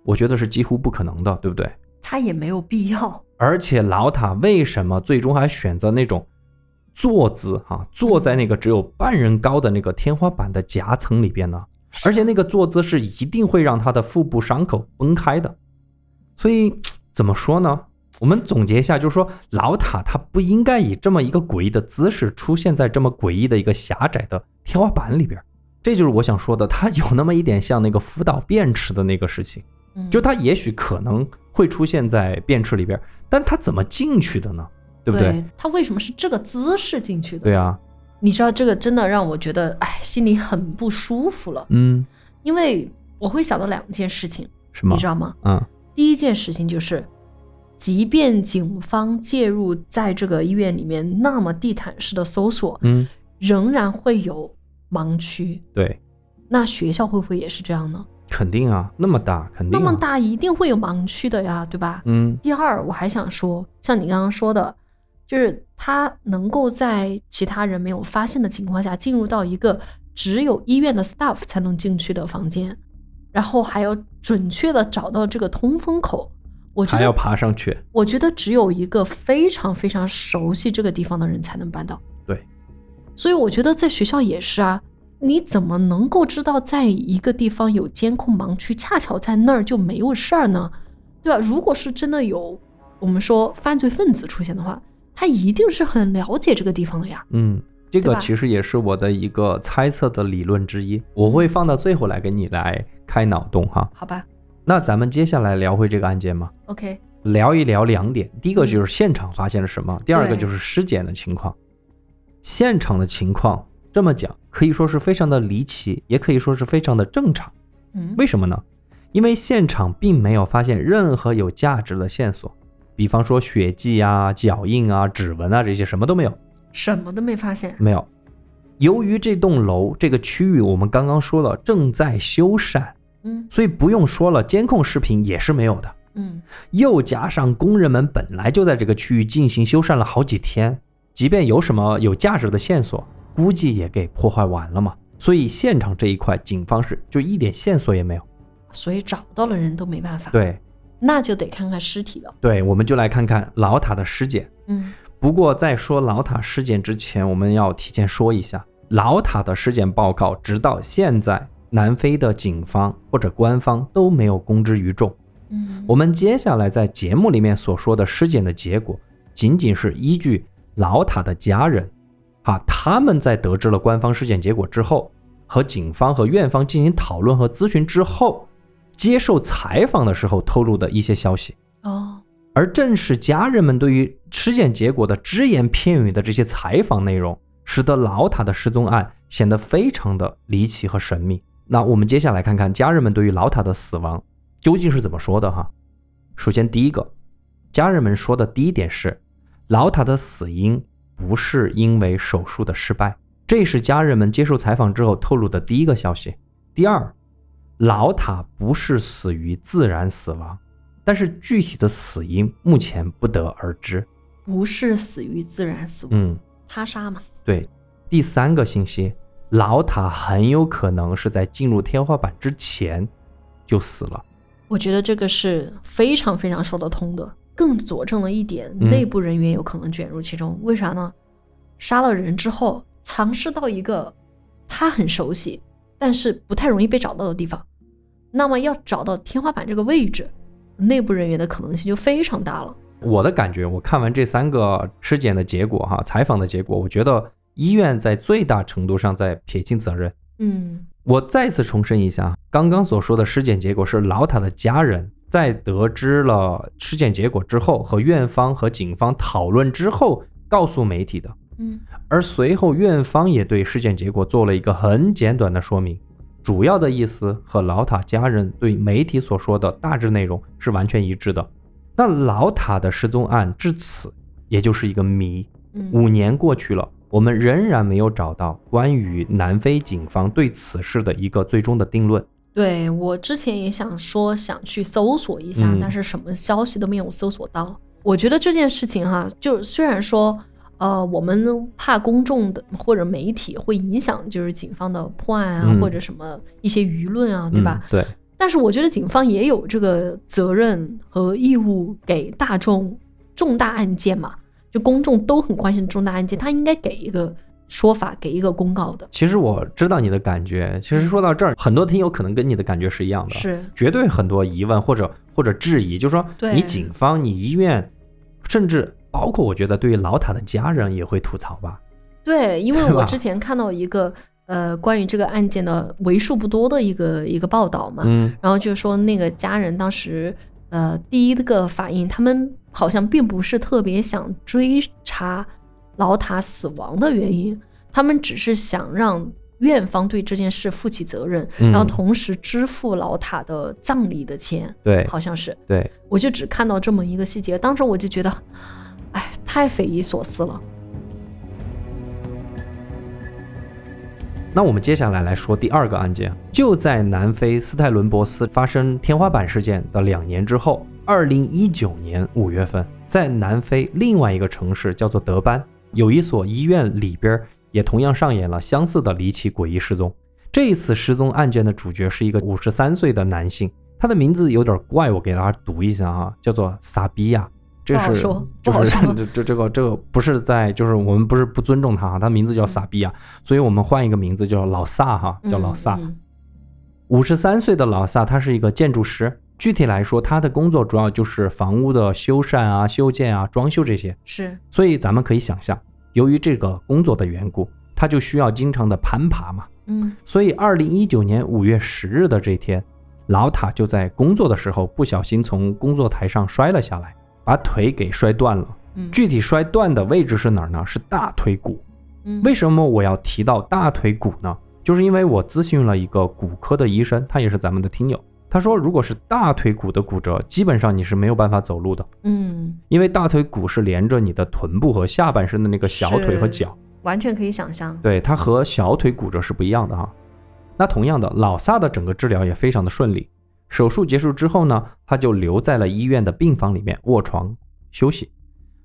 我觉得是几乎不可能的，对不对？他也没有必要。而且老塔为什么最终还选择那种坐姿哈、坐在那个只有半人高的那个天花板的夹层里边呢？而且那个坐姿是一定会让他的腹部伤口崩开的。所以怎么说呢？我们总结一下，就是说老塔他不应该以这么一个诡异的姿势出现在这么诡异的一个狭窄的天花板里边。这就是我想说的，他有那么一点像那个福岛便池的那个事情。嗯就它也许可能会出现在便池里边，但它怎么进去的呢？对不对？他为什么是这个姿势进去的？对啊，你知道这个真的让我觉得，哎，心里很不舒服了，嗯，因为我会想到两件事情，什么你知？道吗？嗯第一件事情就是，即便警方介入在这个医院里面那么地毯式的搜索，嗯，仍然会有盲区。对，那学校会不会也是这样呢？肯定啊，那么大，肯定、啊、那么，大一定会有盲区的呀，对吧？嗯第二，我还想说，像你刚刚说的，就是他能够在其他人没有发现的情况下进入到一个只有医院的 staff 才能进去的房间，然后还要准确的找到这个通风口。我觉还要得，爬上去，我觉得只有一个非常非常熟悉这个地方的人才能办到。对，所以我觉得在学校也是啊，你怎么能够知道在一个地方有监控盲区，恰巧在那儿就没有事儿呢？对吧？如果是真的有我们说犯罪分子出现的话，他一定是很了解这个地方的呀。嗯，这个其实也是我的一个猜测的理论之一，我会放到最后来给你来开脑洞哈。好吧那咱们接下来聊回这个案件吗？，OK，聊一聊两点，第一个就是现场发现了什么，第二个就是尸检的情况。现场的情况这么讲，可以说是非常的离奇，也可以说是非常的正常。嗯，为什么呢？因为现场并没有发现任何有价值的线索，比方说血迹啊、脚印啊、指纹啊这些什么都没有，什么都没发现。没有。由于这栋楼这个区域我们刚刚说了正在修缮，嗯所以不用说了，监控视频也是没有的。嗯又加上工人们本来就在这个区域进行修缮了好几天，即便有什么有价值的线索，估计也给破坏完了嘛。所以现场这一块，警方是就一点线索也没有。所以找到了人都没办法。，对那就得看看尸体了。对，我们就来看看老塔的尸检。嗯不过在说老塔尸检之前，我们要提前说一下，老塔的尸检报告直到现在，南非的警方或者官方都没有公之于众。嗯，我们接下来在节目里面所说的尸检的结果，仅仅是依据老塔的家人，啊，他们在得知了官方尸检结果之后，和警方和院方进行讨论和咨询之后，接受采访的时候透露的一些消息。哦，而正是家人们对于尸检结果的只言片语的这些采访内容，使得老塔的失踪案显得非常的离奇和神秘。那我们接下来看看家人们对于老塔的死亡究竟是怎么说的哈。首先，第一个，家人们说的第一点是，老塔的死因不是因为手术的失败，这是家人们接受采访之后透露的第一个消息。第二，老塔不是死于自然死亡。但是具体的死因目前不得而知。不是死于自然死亡，嗯，他杀嘛。对。第三个信息，老塔很有可能是在进入天花板之前就死了。我觉得这个是非常非常说得通的，更佐证了一点，嗯内部人员有可能卷入其中。为啥呢？杀了人之后，藏尸到一个他很熟悉，但是不太容易被找到的地方，那么要找到天花板这个位置，内部人员的可能性就非常大了。我的感觉，我看完这三个尸检的结果哈，采访的结果，我觉得医院在最大程度上在撇清责任。嗯我再次重申一下，刚刚所说的尸检结果是老塔的家人在得知了尸检结果之后，和院方和警方讨论之后告诉媒体的。嗯而随后院方也对尸检结果做了一个很简短的说明，主要的意思和老塔家人对媒体所说的大致内容是完全一致的。那老塔的失踪案至此也就是一个谜。嗯，五年过去了，我们仍然没有找到关于南非警方对此事的一个最终的定论。对我之前也想说想去搜索一下，嗯但是什么消息都没有搜索到。我觉得这件事情哈，就虽然说，呃，我们怕公众的或者媒体会影响，就是警方的破案啊，嗯或者什么一些舆论啊，对吧？嗯？对，但是我觉得警方也有这个责任和义务给大众重大案件嘛，就公众都很关心的重大案件，他应该给一个说法，给一个公告的。其实我知道你的感觉。其实说到这儿，很多听友可能跟你的感觉是一样的。是，绝对很多疑问或者或者质疑，就是说对你警方、你医院，甚至包括我觉得对于老塔的家人也会吐槽吧。对，因为我之前看到一个呃关于这个案件的为数不多的一个一个报道嘛，嗯然后就是说那个家人当时呃第一个反应，他们好像并不是特别想追查老塔死亡的原因，他们只是想让院方对这件事负起责任，嗯。然后同时支付老塔的葬礼的钱，对。好像是，对，我就只看到这么一个细节，当时我就觉得，哎，太匪夷所思了。那我们接下来来说第二个案件，就在南非斯泰伦博斯发生天花板事件的两年之后，二零一九年五月份，在南非另外一个城市叫做德班，有一所医院里边也同样上演了相似的离奇诡异失踪。这一次失踪案件的主角是一个五十三岁的男性，他的名字有点怪，我给大家读一下哈，叫做萨比亚。这是就是 这这这个这个不是在就是我们不是不尊重他哈，他名字叫萨比亚，所以我们换一个名字叫老萨哈，叫老萨。嗯五十三岁的老萨，他是一个建筑师。具体来说，他的工作主要就是房屋的修缮啊、修建啊、装修这些。是，所以咱们可以想象，由于这个工作的缘故，他就需要经常的攀爬嘛。嗯所以，二零一九年五月十日的这天，老塔就在工作的时候不小心从工作台上摔了下来，把腿给摔断了。嗯，具体摔断的位置是哪儿呢？是大腿骨。嗯为什么我要提到大腿骨呢？就是因为我咨询了一个骨科的医生，他也是咱们的听友，他说，如果是大腿骨的骨折，基本上你是没有办法走路的，嗯，因为大腿骨是连着你的臀部和下半身的那个小腿和脚。完全可以想象。对，它和小腿骨折是不一样的哈。那同样的，老萨的整个治疗也非常的顺利。手术结束之后呢，他就留在了医院的病房里面卧床休息。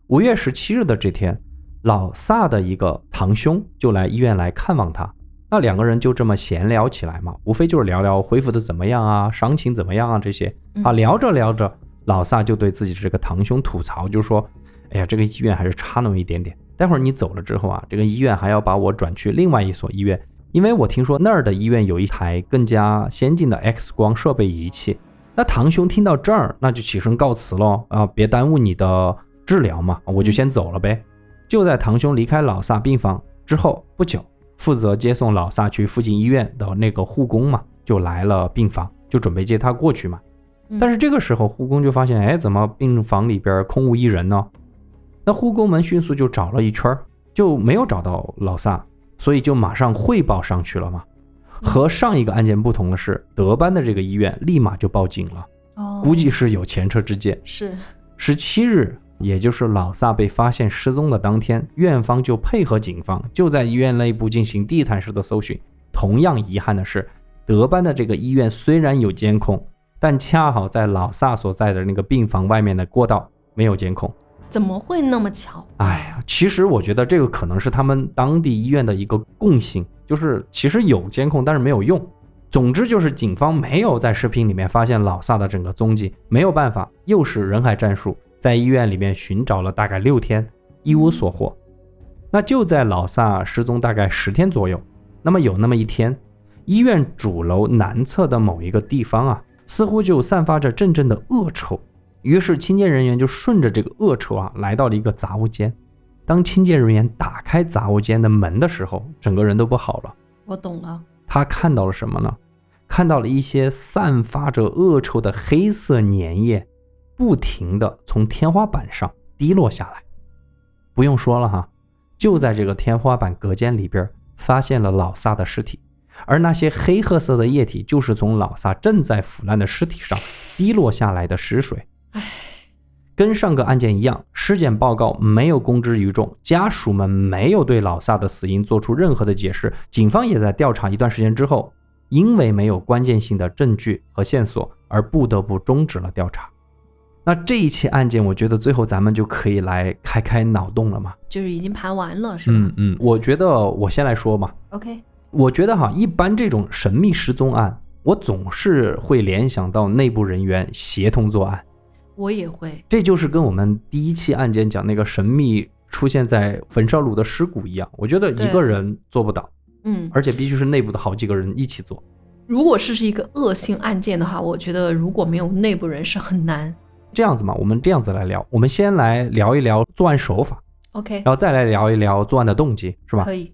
五月十七日的这天，老萨的一个堂兄就来医院来看望他。那两个人就这么闲聊起来嘛，无非就是聊聊恢复的怎么样啊，伤情怎么样啊这些啊。嗯聊着聊着，老萨就对自己的这个堂兄吐槽，就说：“哎呀，这个医院还是差那么一点点。待会儿你走了之后啊，这个医院还要把我转去另外一所医院，因为我听说那儿的医院有一台更加先进的 X 光设备仪器。”那堂兄听到这儿，那就起身告辞喽啊，别耽误你的治疗嘛，我就先走了呗。就在堂兄离开老萨病房之后不久，负责接送老萨去附近医院的那个护工嘛，就来了病房，就准备接他过去嘛。嗯但是这个时候，护工就发现，哎，怎么病房里边空无一人呢？那护工们迅速就找了一圈，就没有找到老萨，所以就马上汇报上去了嘛。和上一个案件不同的是，德班的这个医院立马就报警了，哦，估计是有前车之鉴。是十七日，也就是老萨被发现失踪的当天，院方就配合警方，就在医院内部进行地毯式的搜寻。同样遗憾的是，德班的这个医院虽然有监控，但恰好在老萨所在的那个病房外面的过道没有监控。怎么会那么巧？哎呀，其实我觉得这个可能是他们当地医院的一个共性，就是其实有监控，但是没有用。总之就是警方没有在视频里面发现老萨的整个踪迹，没有办法，又是人海战术，在医院里面寻找了大概六天，一无所获。那就在老萨失踪大概十天左右，那么有那么一天，医院主楼南侧的某一个地方啊，似乎就散发着阵阵的恶臭。于是清洁人员就顺着这个恶臭啊，来到了一个杂物间。当清洁人员打开杂物间的门的时候，整个人都不好了。我懂了，他看到了什么呢？看到了一些散发着恶臭的黑色粘液，不停的从天花板上滴落下来。不用说了哈，就在这个天花板隔间里边发现了老萨的尸体，而那些黑褐色的液体就是从老萨正在腐烂的尸体上滴落下来的尸水。唉，跟上个案件一样，尸检报告没有公之于众，家属们没有对老萨的死因做出任何的解释。警方也在调查一段时间之后，因为没有关键性的证据和线索，而不得不终止了调查。那这一起案件，我觉得最后咱们就可以来开开脑洞了嘛。就是已经盘完了，是吧、嗯嗯，我觉得我先来说嘛。o k 我觉得哈，一般这种神秘失踪案，我总是会联想到内部人员协同作案。我也会，这就是跟我们第一期案件讲那个神秘出现在焚烧炉的尸骨一样，我觉得一个人做不到，嗯，而且必须是内部的好几个人一起做。如果是是一个恶性案件的话，我觉得如果没有内部人是很难。这样子嘛，我们这样子来聊，我们先来聊一聊作案手法，OK，然后再来聊一聊作案的动机，是吧？可以，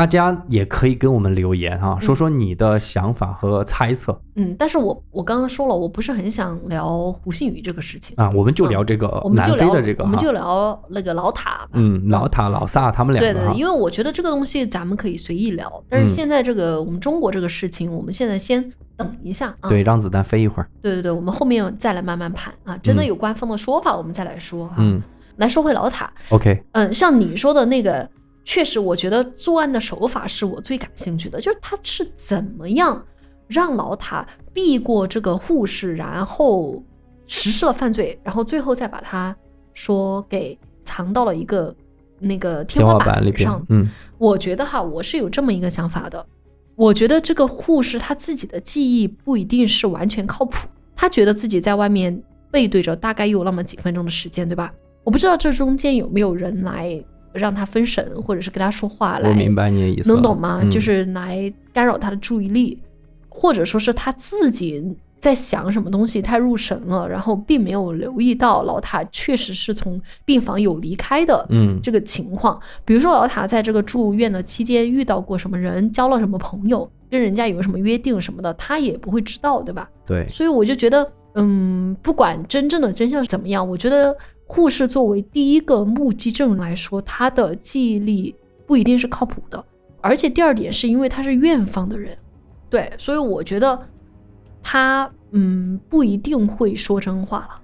大家也可以跟我们留言哈、说说你的想法和猜测。嗯，但是我我刚刚说了，我不是很想聊胡信宇这个事情，啊，我们就聊这个南我们就聊非的这个哈，我们就聊那个老塔吧。嗯，老塔老萨他们两对对，因为我觉得这个东西咱们可以随意聊，但是嗯现在这个、我们中国这个事情，我们现在先等一下啊。对，让子弹飞一会儿，对对对，我们后面再来慢慢盘啊。真的嗯有官方的说法了，我们再来说哈。嗯。来说回老塔，，OK，嗯，像你说的那个，确实，我觉得作案的手法是我最感兴趣的，就是他是怎么样让老塔避过这个护士，然后实施了犯罪，然后最后再把他说给藏到了一个那个天天花花板里边上。，嗯我觉得哈，我是有这么一个想法的。我觉得这个护士他自己的记忆不一定是完全靠谱，他觉得自己在外面背对着大概有那么几分钟的时间，对吧？我不知道这中间有没有人来让他分神，或者是跟他说话来，我明白你的意思，能懂吗？嗯就是来干扰他的注意力，或者说是他自己在想什么东西太入神了，然后并没有留意到老塔确实是从病房有离开的。嗯这个情况，比如说老塔在这个住院的期间遇到过什么人，交了什么朋友，跟人家有什么约定什么的，他也不会知道，对吧？对，所以我就觉得，嗯，不管真正的真相是怎么样，我觉得护士作为第一个目击证人来说，他的记忆力不一定是靠谱的。而且第二点是因为他是院方的人，对，所以我觉得他嗯，不一定会说真话了。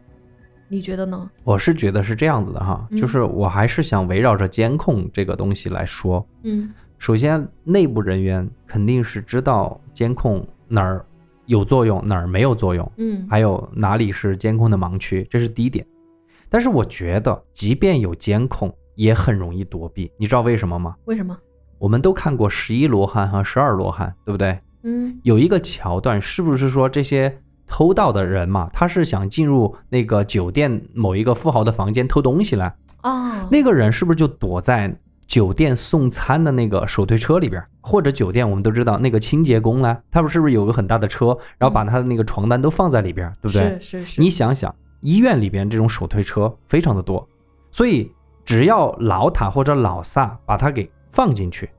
你觉得呢？我是觉得是这样子的哈，嗯就是我还是想围绕着监控这个东西来说。嗯首先，内部人员肯定是知道监控哪儿有作用，哪儿没有作用，嗯，还有哪里是监控的盲区，这是第一点。但是我觉得，即便有监控，也很容易躲避。你知道为什么吗？为什么？我们都看过十一罗汉和十二罗汉，对不对？嗯有一个桥段，是不是说这些偷盗的人嘛，他是想进入那个酒店某一个富豪的房间偷东西来？啊，那个人是不是就躲在酒店送餐的那个手推车里边？或者酒店我们都知道那个清洁工呢，他们是不是有个很大的车，然后把他的那个床单都放在里边，对不对？是是是，你想想，医院里边这种手推车非常的多，所以只要老塔或者老萨把它给放进去，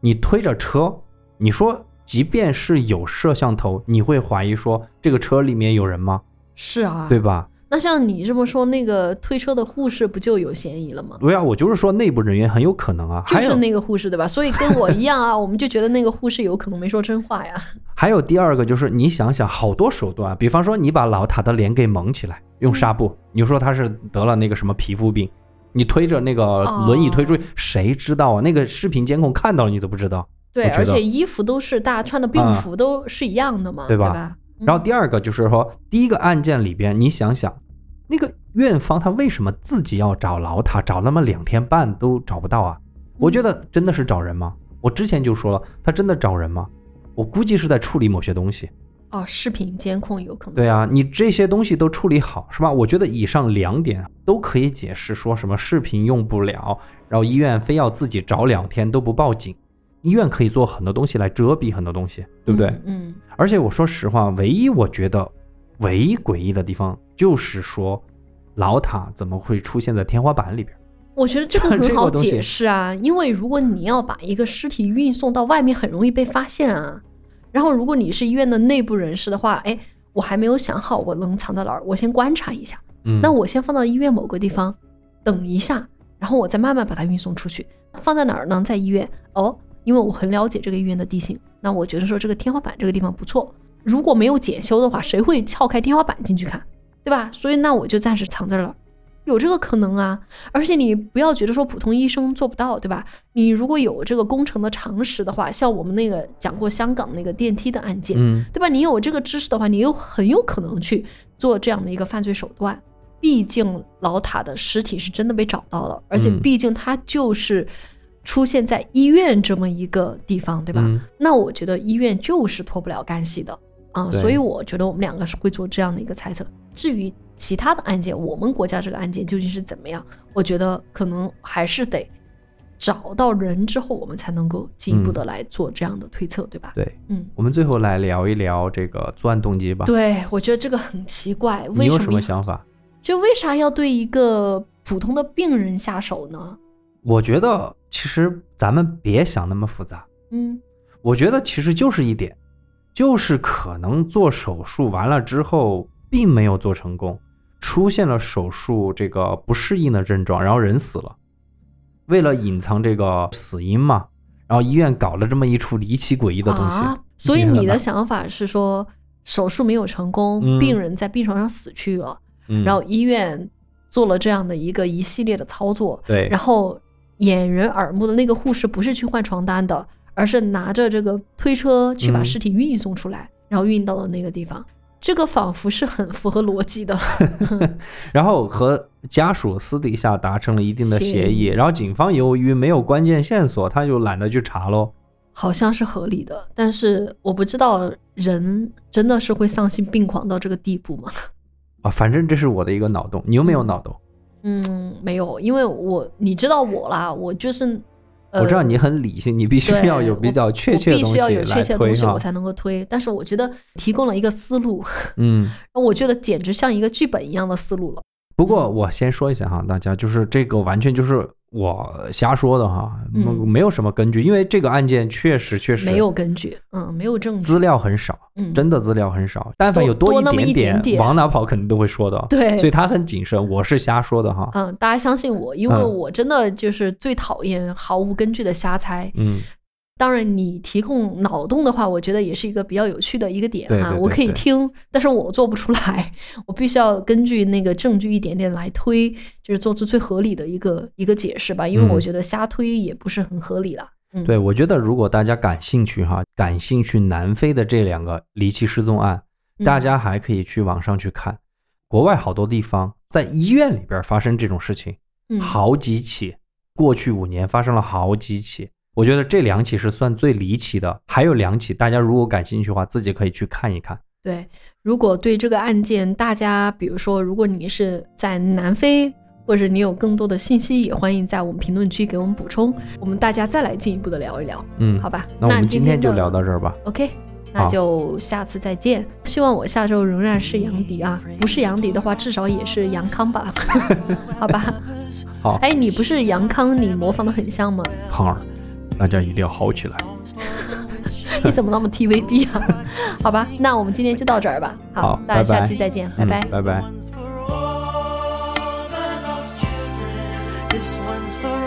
你推着车，你说即便是有摄像头，你会怀疑说这个车里面有人吗？是啊，对吧？那像你这么说，那个推车的护士不就有嫌疑了吗？对啊，我就是说内部人员很有可能啊。还是那个护士对吧？所以跟我一样啊，我们就觉得那个护士有可能没说真话呀。还有第二个就是你想想，好多手段，比方说你把老塔的脸给蒙起来，用纱布，你说他是得了那个什么皮肤病，你推着那个轮椅推出去，谁知道啊？那个视频监控看到了你都不知道。对，而且衣服都是大家穿的病服都是一样的嘛，对吧吧？嗯然后第二个就是说，第一个案件里边，你想想，那个院方他为什么自己要找老塔，找那么两天半都找不到啊？我觉得真的是找人吗？我之前就说了，他真的找人吗？我估计是在处理某些东西。哦，视频监控有可能。对啊，你这些东西都处理好是吧？我觉得以上两点都可以解释说什么视频用不了，然后医院非要自己找两天都不报警，医院可以做很多东西来遮蔽很多东西，对不对？嗯？嗯，而且我说实话，唯一我觉得唯一诡异的地方就是说，老塔怎么会出现在天花板里边？我觉得这个很好解释啊，因为如果你要把一个尸体运送到外面，很容易被发现啊。然后如果你是医院的内部人士的话，哎，我还没有想好我能藏在哪儿，我先观察一下。嗯，那我先放到医院某个地方，等一下，然后我再慢慢把它运送出去。放在哪儿呢？在医院哦，因为我很了解这个医院的地形。那我觉得说这个天花板这个地方不错，如果没有检修的话，谁会撬开天花板进去看，对吧？所以那我就暂时藏这儿了，有这个可能啊。而且你不要觉得说普通医生做不到，对吧？你如果有这个工程的常识的话，像我们那个讲过香港那个电梯的案件，嗯，对吧？你有这个知识的话，你又很有可能去做这样的一个犯罪手段。毕竟老塔的尸体是真的被找到了，而且嗯毕竟他就是出现在医院这么一个地方，对吧？嗯那我觉得医院就是脱不了干系的啊、所以我觉得我们两个是会做这样的一个猜测。至于其他的案件，我们国家这个案件究竟是怎么样，我觉得可能还是得找到人之后，我们才能够进一步嗯的来做这样的推测，对吧？对。嗯。我们最后来聊一聊这个作案动机吧。对，我觉得这个很奇怪，为什你有什么想法？就为啥要对一个普通的病人下手呢？我觉得其实咱们别想那么复杂。嗯我觉得其实就是一点，就是可能做手术完了之后并没有做成功，出现了手术这个不适应的症状，然后人死了。为了隐藏这个死因嘛，然后医院搞了这么一出离奇诡异的东西。啊，所以你的想法是说，手术没有成功，嗯病人在病床上死去了，嗯，然后医院做了这样的一个一系列的操作，对，然后掩人耳目的那个护士不是去换床单的，而是拿着这个推车去把嗯尸体运送出来，然后运到了那个地方。这个仿佛是很符合逻辑的，然后和家属私底下达成了一定的协协议议，然后警方由于没有关键线索，他就懒得去查喽。好像是合理的，但是我不知道人真的是会丧心病狂到这个地步吗？啊，反正这是我的一个脑洞，你有没有脑洞？嗯，没有，因为我你知道我啦，我就是，呃、我知道你很理性，你必须要有比较确切的东西我必须要有确来切的东西我。才能够推。但是我觉得提供了一个思路，嗯，我觉得简直像一个剧本一样的思路了。不过我先说一下哈，大家就是这个完全就是我瞎说的哈，没嗯没有什么根据，因为这个案件确实确实没有根据，嗯，没有证据，资料很少，嗯，真的资料很少，但凡有多多那么一点点点往哪跑肯定都会说的。对所以他很谨慎，我是瞎说的哈。嗯，大家相信我，因为嗯我真的就是最讨厌毫无根据的瞎猜。嗯，当然，你提供脑洞的话，我觉得也是一个比较有趣的一个点啊，对对对我可以听，但是我做不出来，我必须要根据那个证据一点点来推，就是做出最合理的一个一个解释吧，因为我嗯觉得瞎推也不是很合理啦。嗯，对，我觉得如果大家感兴趣哈，感兴趣南非的这两个离奇失踪案，嗯大家还可以去网上去看，国外好多地方在医院里边发生这种事情，嗯好几起，过去五年发生了好几起。我觉得这两起是算最离奇的，还有两起，大家如果感兴趣的话，自己可以去看一看。对，如果对这个案件，大家比如说，如果你是在南非，或者你有更多的信息，也欢迎在我们评论区给我们补充，我们大家再来进一步的聊一聊，嗯，好吧？那我们今天就聊到这儿吧。OK，那就下次再见。希望我下周仍然是杨迪啊，不是杨迪的话，至少也是杨康吧？好吧？好哎，你不是杨康，你模仿的很像吗？康儿，大家一定要好起来。你怎么那么 TVB 啊？好吧，那我们今天就到这儿吧。好大家下期再见，拜嗯拜。拜拜。This one's for